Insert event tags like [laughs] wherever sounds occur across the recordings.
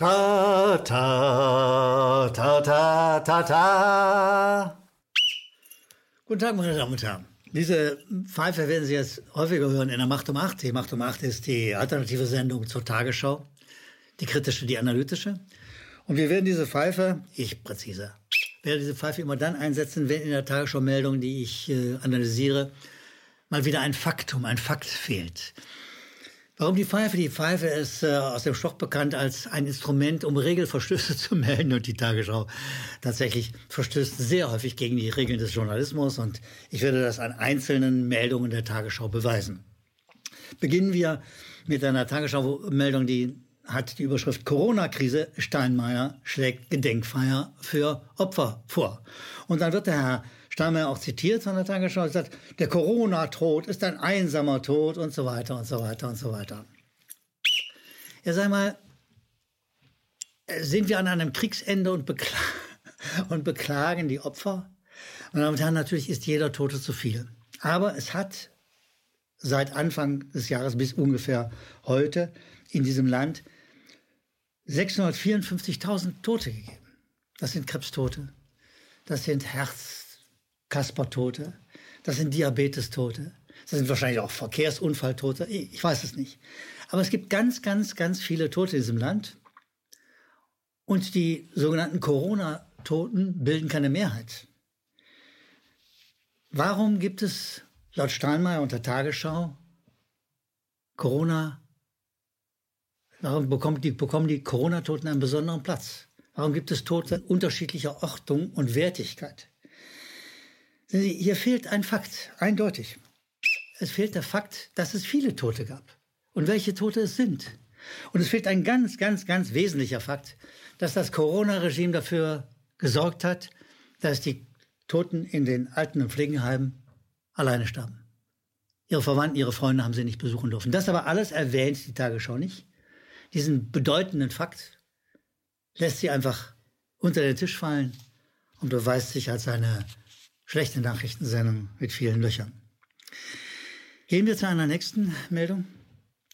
Ta, ta, ta, ta, ta, ta. Guten Tag, meine Damen und Herren. Diese Pfeife werden Sie jetzt häufiger hören in der Macht um 8. Die Macht um 8 ist die alternative Sendung zur Tagesschau. Die kritische, die analytische. Und wir werden diese Pfeife, ich präziser, werde diese Pfeife immer dann einsetzen, wenn in der Tagesschau-Meldung, die ich äh, analysiere, mal wieder ein Faktum, ein Fakt fehlt. Warum die Pfeife? Die Pfeife ist äh, aus dem Stoff bekannt als ein Instrument, um Regelverstöße [laughs] zu melden. Und die Tagesschau tatsächlich verstößt sehr häufig gegen die Regeln des Journalismus. Und ich werde das an einzelnen Meldungen der Tagesschau beweisen. Beginnen wir mit einer Tagesschau-Meldung, die hat die Überschrift Corona-Krise. Steinmeier schlägt Gedenkfeier für Opfer vor. Und dann wird der Herr Steinmeier auch zitiert von der Tagesschau, sagt, der Corona-Tod ist ein einsamer Tod und so weiter und so weiter und so weiter. Ja, sag mal, sind wir an einem Kriegsende und, bekla [laughs] und beklagen die Opfer? Meine Damen und Herren, natürlich ist jeder Tote zu viel. Aber es hat seit Anfang des Jahres bis ungefähr heute in diesem Land 654.000 Tote gegeben. Das sind Krebstote, das sind Herz-Kasper-Tote, das sind Diabetes-Tote, das sind wahrscheinlich auch Verkehrsunfalltote, ich weiß es nicht. Aber es gibt ganz, ganz, ganz viele Tote in diesem Land. Und die sogenannten Corona-Toten bilden keine Mehrheit. Warum gibt es laut Steinmeier und der Tagesschau Corona Warum bekommen die, bekommen die Corona-Toten einen besonderen Platz? Warum gibt es Tote unterschiedlicher Ordnung und Wertigkeit? Hier fehlt ein Fakt, eindeutig. Es fehlt der Fakt, dass es viele Tote gab und welche Tote es sind. Und es fehlt ein ganz, ganz, ganz wesentlicher Fakt, dass das Corona-Regime dafür gesorgt hat, dass die Toten in den Alten- und Pflegenheimen alleine starben. Ihre Verwandten, ihre Freunde haben sie nicht besuchen dürfen. Das aber alles erwähnt die Tagesschau nicht diesen bedeutenden Fakt lässt sie einfach unter den Tisch fallen und beweist sich als eine schlechte Nachrichtensendung mit vielen Löchern. Gehen wir zu einer nächsten Meldung.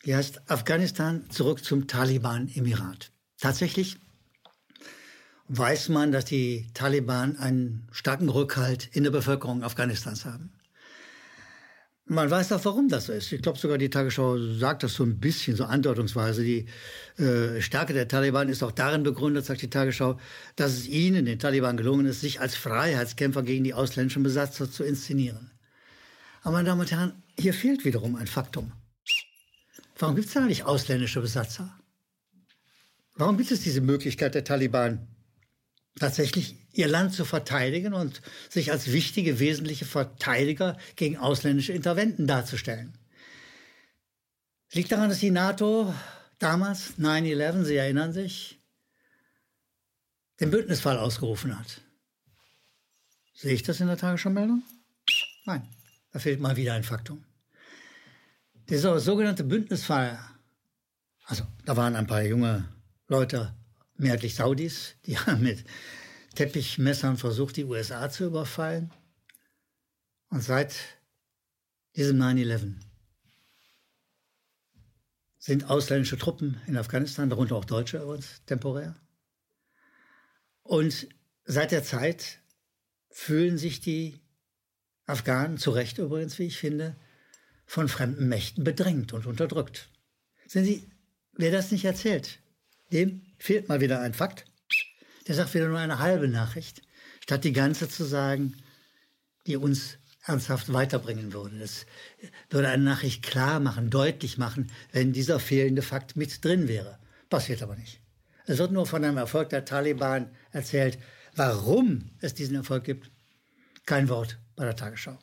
Die heißt Afghanistan zurück zum Taliban-Emirat. Tatsächlich weiß man, dass die Taliban einen starken Rückhalt in der Bevölkerung Afghanistans haben. Man weiß auch, warum das so ist. Ich glaube sogar, die Tagesschau sagt das so ein bisschen, so andeutungsweise. Die äh, Stärke der Taliban ist auch darin begründet, sagt die Tagesschau, dass es ihnen, den Taliban, gelungen ist, sich als Freiheitskämpfer gegen die ausländischen Besatzer zu inszenieren. Aber meine Damen und Herren, hier fehlt wiederum ein Faktum. Warum gibt es da nicht ausländische Besatzer? Warum gibt es diese Möglichkeit der Taliban, tatsächlich ihr Land zu verteidigen und sich als wichtige, wesentliche Verteidiger gegen ausländische Interventen darzustellen. Liegt daran, dass die NATO damals, 9-11, Sie erinnern sich, den Bündnisfall ausgerufen hat. Sehe ich das in der Tagesschau-Meldung? Nein, da fehlt mal wieder ein Faktum. Dieser sogenannte Bündnisfall, also da waren ein paar junge Leute mehrheitlich Saudis, die [laughs] haben mit Teppichmessern versucht, die USA zu überfallen. Und seit diesem 9-11 sind ausländische Truppen in Afghanistan, darunter auch Deutsche übrigens, temporär. Und seit der Zeit fühlen sich die Afghanen, zu Recht übrigens, wie ich finde, von fremden Mächten bedrängt und unterdrückt. Sehen Sie, wer das nicht erzählt, dem fehlt mal wieder ein Fakt. Der sagt wieder nur eine halbe Nachricht, statt die ganze zu sagen, die uns ernsthaft weiterbringen würde. Das würde eine Nachricht klar machen, deutlich machen, wenn dieser fehlende Fakt mit drin wäre. Passiert aber nicht. Es wird nur von einem Erfolg der Taliban erzählt. Warum es diesen Erfolg gibt, kein Wort bei der Tagesschau.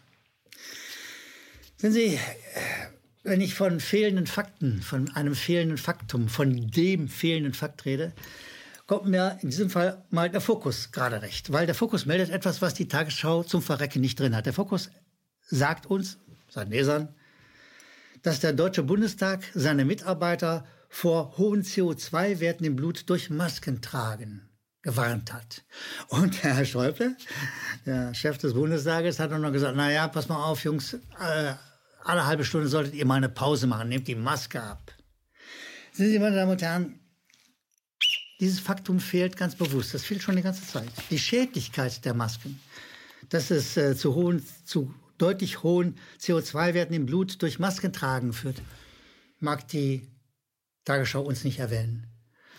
Sehen Sie, wenn ich von fehlenden Fakten, von einem fehlenden Faktum, von dem fehlenden Fakt rede, kommt mir in diesem Fall mal der Fokus gerade recht. Weil der Fokus meldet etwas, was die Tagesschau zum Verrecken nicht drin hat. Der Fokus sagt uns, seinen Lesern, dass der Deutsche Bundestag seine Mitarbeiter vor hohen CO2-Werten im Blut durch Masken tragen gewarnt hat. Und Herr Schäuble, der Chef des Bundestages, hat noch gesagt, na ja, pass mal auf, Jungs, äh, alle halbe Stunde solltet ihr mal eine Pause machen, nehmt die Maske ab. Sehen Sie, meine Damen und Herren, dieses Faktum fehlt ganz bewusst. Das fehlt schon die ganze Zeit. Die Schädlichkeit der Masken, dass es äh, zu hohen, zu deutlich hohen CO2-Werten im Blut durch Maskentragen führt, mag die Tagesschau uns nicht erwähnen.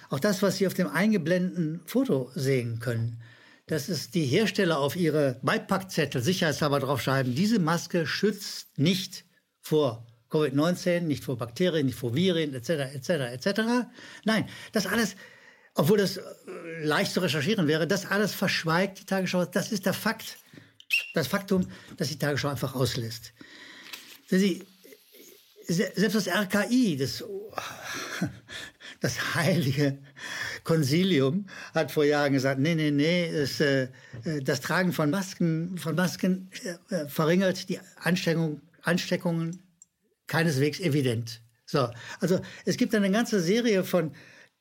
Auch das, was Sie auf dem eingeblendeten Foto sehen können, das ist die Hersteller auf ihre Beipackzettel sicherheitshalber draufschreiben, diese Maske schützt nicht vor Covid-19, nicht vor Bakterien, nicht vor Viren, etc., etc., etc. Nein, das alles, obwohl das äh, leicht zu recherchieren wäre, das alles verschweigt die Tagesschau. Das ist der Fakt, das Faktum, das die Tagesschau einfach auslässt. Sie, selbst das RKI, das, [laughs] das heilige Konsilium, hat vor Jahren gesagt, nee, nee, nee, das, äh, das Tragen von Masken, von Masken äh, verringert die Ansteckung, Ansteckungen keineswegs evident. So, also es gibt eine ganze Serie von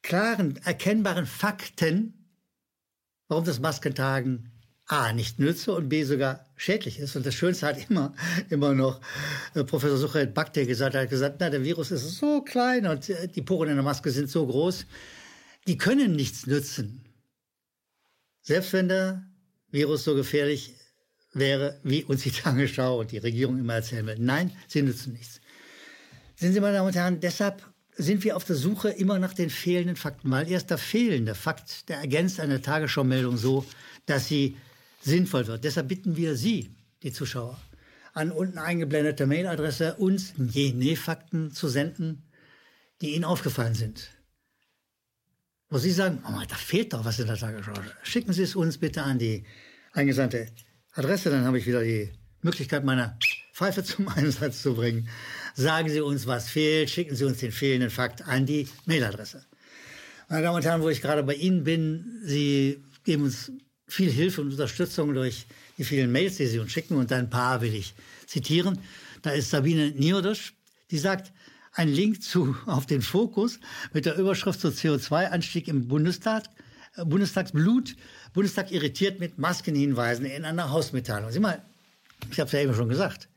klaren, erkennbaren Fakten, warum das Maskentragen A nicht nütze und B sogar schädlich ist. Und das Schönste hat immer, immer noch äh, Professor Suchet Bakte gesagt, hat gesagt, na, der Virus ist so klein und äh, die Poren in der Maske sind so groß, die können nichts nützen. Selbst wenn der Virus so gefährlich wäre, wie uns die Tagesschau und die Regierung immer erzählen will. Nein, sie nützen nichts. Sehen Sie, meine Damen und Herren, deshalb sind wir auf der Suche immer nach den fehlenden Fakten, weil erst der fehlende Fakt, der ergänzt eine Tagesschau-Meldung so, dass sie sinnvoll wird. Deshalb bitten wir Sie, die Zuschauer, an unten eingeblendete Mailadresse uns jene Fakten zu senden, die Ihnen aufgefallen sind. Wo Sie sagen, oh, da fehlt doch was in der Tagesschau. Schicken Sie es uns bitte an die eingesandte Adresse, dann habe ich wieder die Möglichkeit, meine Pfeife zum [laughs] Einsatz zu bringen. Sagen Sie uns, was fehlt, schicken Sie uns den fehlenden Fakt an die Mailadresse. Meine Damen und Herren, wo ich gerade bei Ihnen bin, Sie geben uns viel Hilfe und Unterstützung durch die vielen Mails, die Sie uns schicken. Und ein paar will ich zitieren. Da ist Sabine Niodosch, die sagt, ein Link zu, auf den Fokus mit der Überschrift zu CO2-Anstieg im Bundestag. Bundestagsblut, Bundestag irritiert mit Maskenhinweisen in einer Hausmitteilung. Sieh mal, ich habe es ja eben schon gesagt.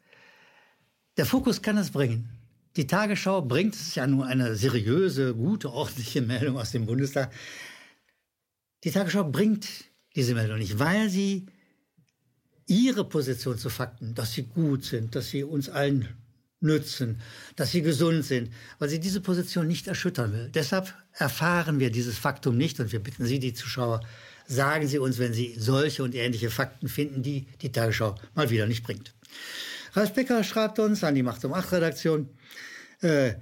Der Fokus kann es bringen. Die Tagesschau bringt es ja nur eine seriöse, gute, ordentliche Meldung aus dem Bundestag. Die Tagesschau bringt diese Meldung nicht, weil sie ihre Position zu Fakten, dass sie gut sind, dass sie uns allen nützen, dass sie gesund sind, weil sie diese Position nicht erschüttern will. Deshalb erfahren wir dieses Faktum nicht und wir bitten Sie, die Zuschauer, sagen Sie uns, wenn Sie solche und ähnliche Fakten finden, die die Tagesschau mal wieder nicht bringt. Ralf Becker schreibt uns an die Macht um 8 Redaktion, äh,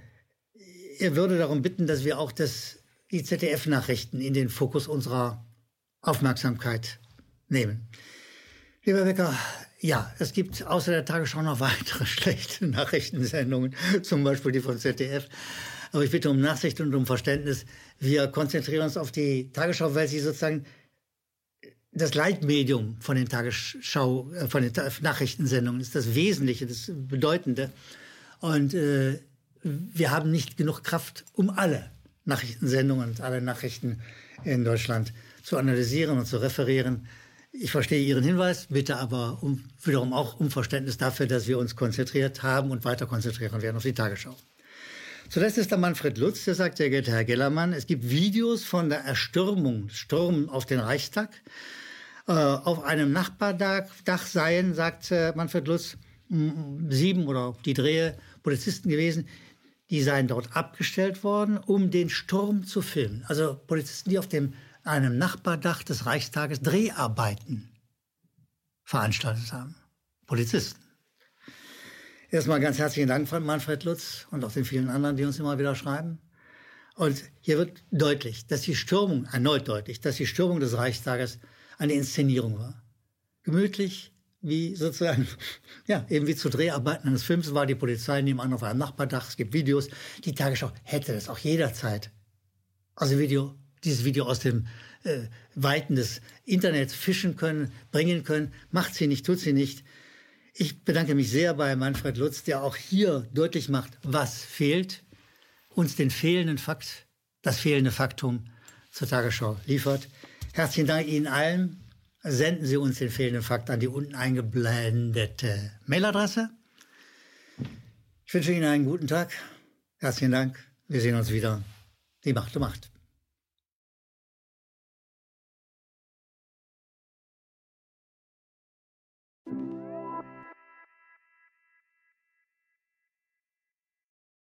er würde darum bitten, dass wir auch das, die ZDF-Nachrichten in den Fokus unserer Aufmerksamkeit nehmen. Lieber Becker, ja, es gibt außer der Tagesschau noch weitere [laughs] schlechte Nachrichtensendungen, zum Beispiel die von ZDF. Aber ich bitte um Nachsicht und um Verständnis. Wir konzentrieren uns auf die Tagesschau, weil sie sozusagen das Leitmedium von den Tagesschau, äh, von den Nachrichtensendungen ist das Wesentliche, das Bedeutende. Und äh, wir haben nicht genug Kraft, um alle Nachrichtensendungen und alle Nachrichten in Deutschland zu analysieren und zu referieren. Ich verstehe Ihren Hinweis, bitte aber um, wiederum auch um Verständnis dafür, dass wir uns konzentriert haben und weiter konzentrieren werden auf die Tagesschau. Zuletzt ist da Manfred Lutz, der sagt, sehr geehrter Herr Gellermann, es gibt Videos von der Erstürmung, Sturm auf den Reichstag. Äh, auf einem Nachbardach seien, sagt äh, Manfred Lutz, sieben oder die Drehe Polizisten gewesen, die seien dort abgestellt worden, um den Sturm zu filmen. Also Polizisten, die auf dem einem Nachbardach des Reichstages Dreharbeiten veranstaltet haben. Polizisten. Erstmal ganz herzlichen Dank Manfred Lutz und auch den vielen anderen, die uns immer wieder schreiben. Und hier wird deutlich, dass die Stürmung, erneut deutlich, dass die Stürmung des Reichstages eine Inszenierung war. Gemütlich, wie sozusagen, [laughs] ja, eben wie zu Dreharbeiten eines Films war die Polizei nebenan auf einem Nachbardach, es gibt Videos. Die Tagesschau hätte das auch jederzeit. Also Video dieses Video aus dem äh, Weiten des Internets fischen können, bringen können. Macht sie nicht, tut sie nicht. Ich bedanke mich sehr bei Manfred Lutz, der auch hier deutlich macht, was fehlt, uns den fehlenden Fakt, das fehlende Faktum zur Tagesschau liefert. Herzlichen Dank Ihnen allen. Senden Sie uns den fehlenden Fakt an die unten eingeblendete Mailadresse. Ich wünsche Ihnen einen guten Tag. Herzlichen Dank. Wir sehen uns wieder. Die Macht um Macht.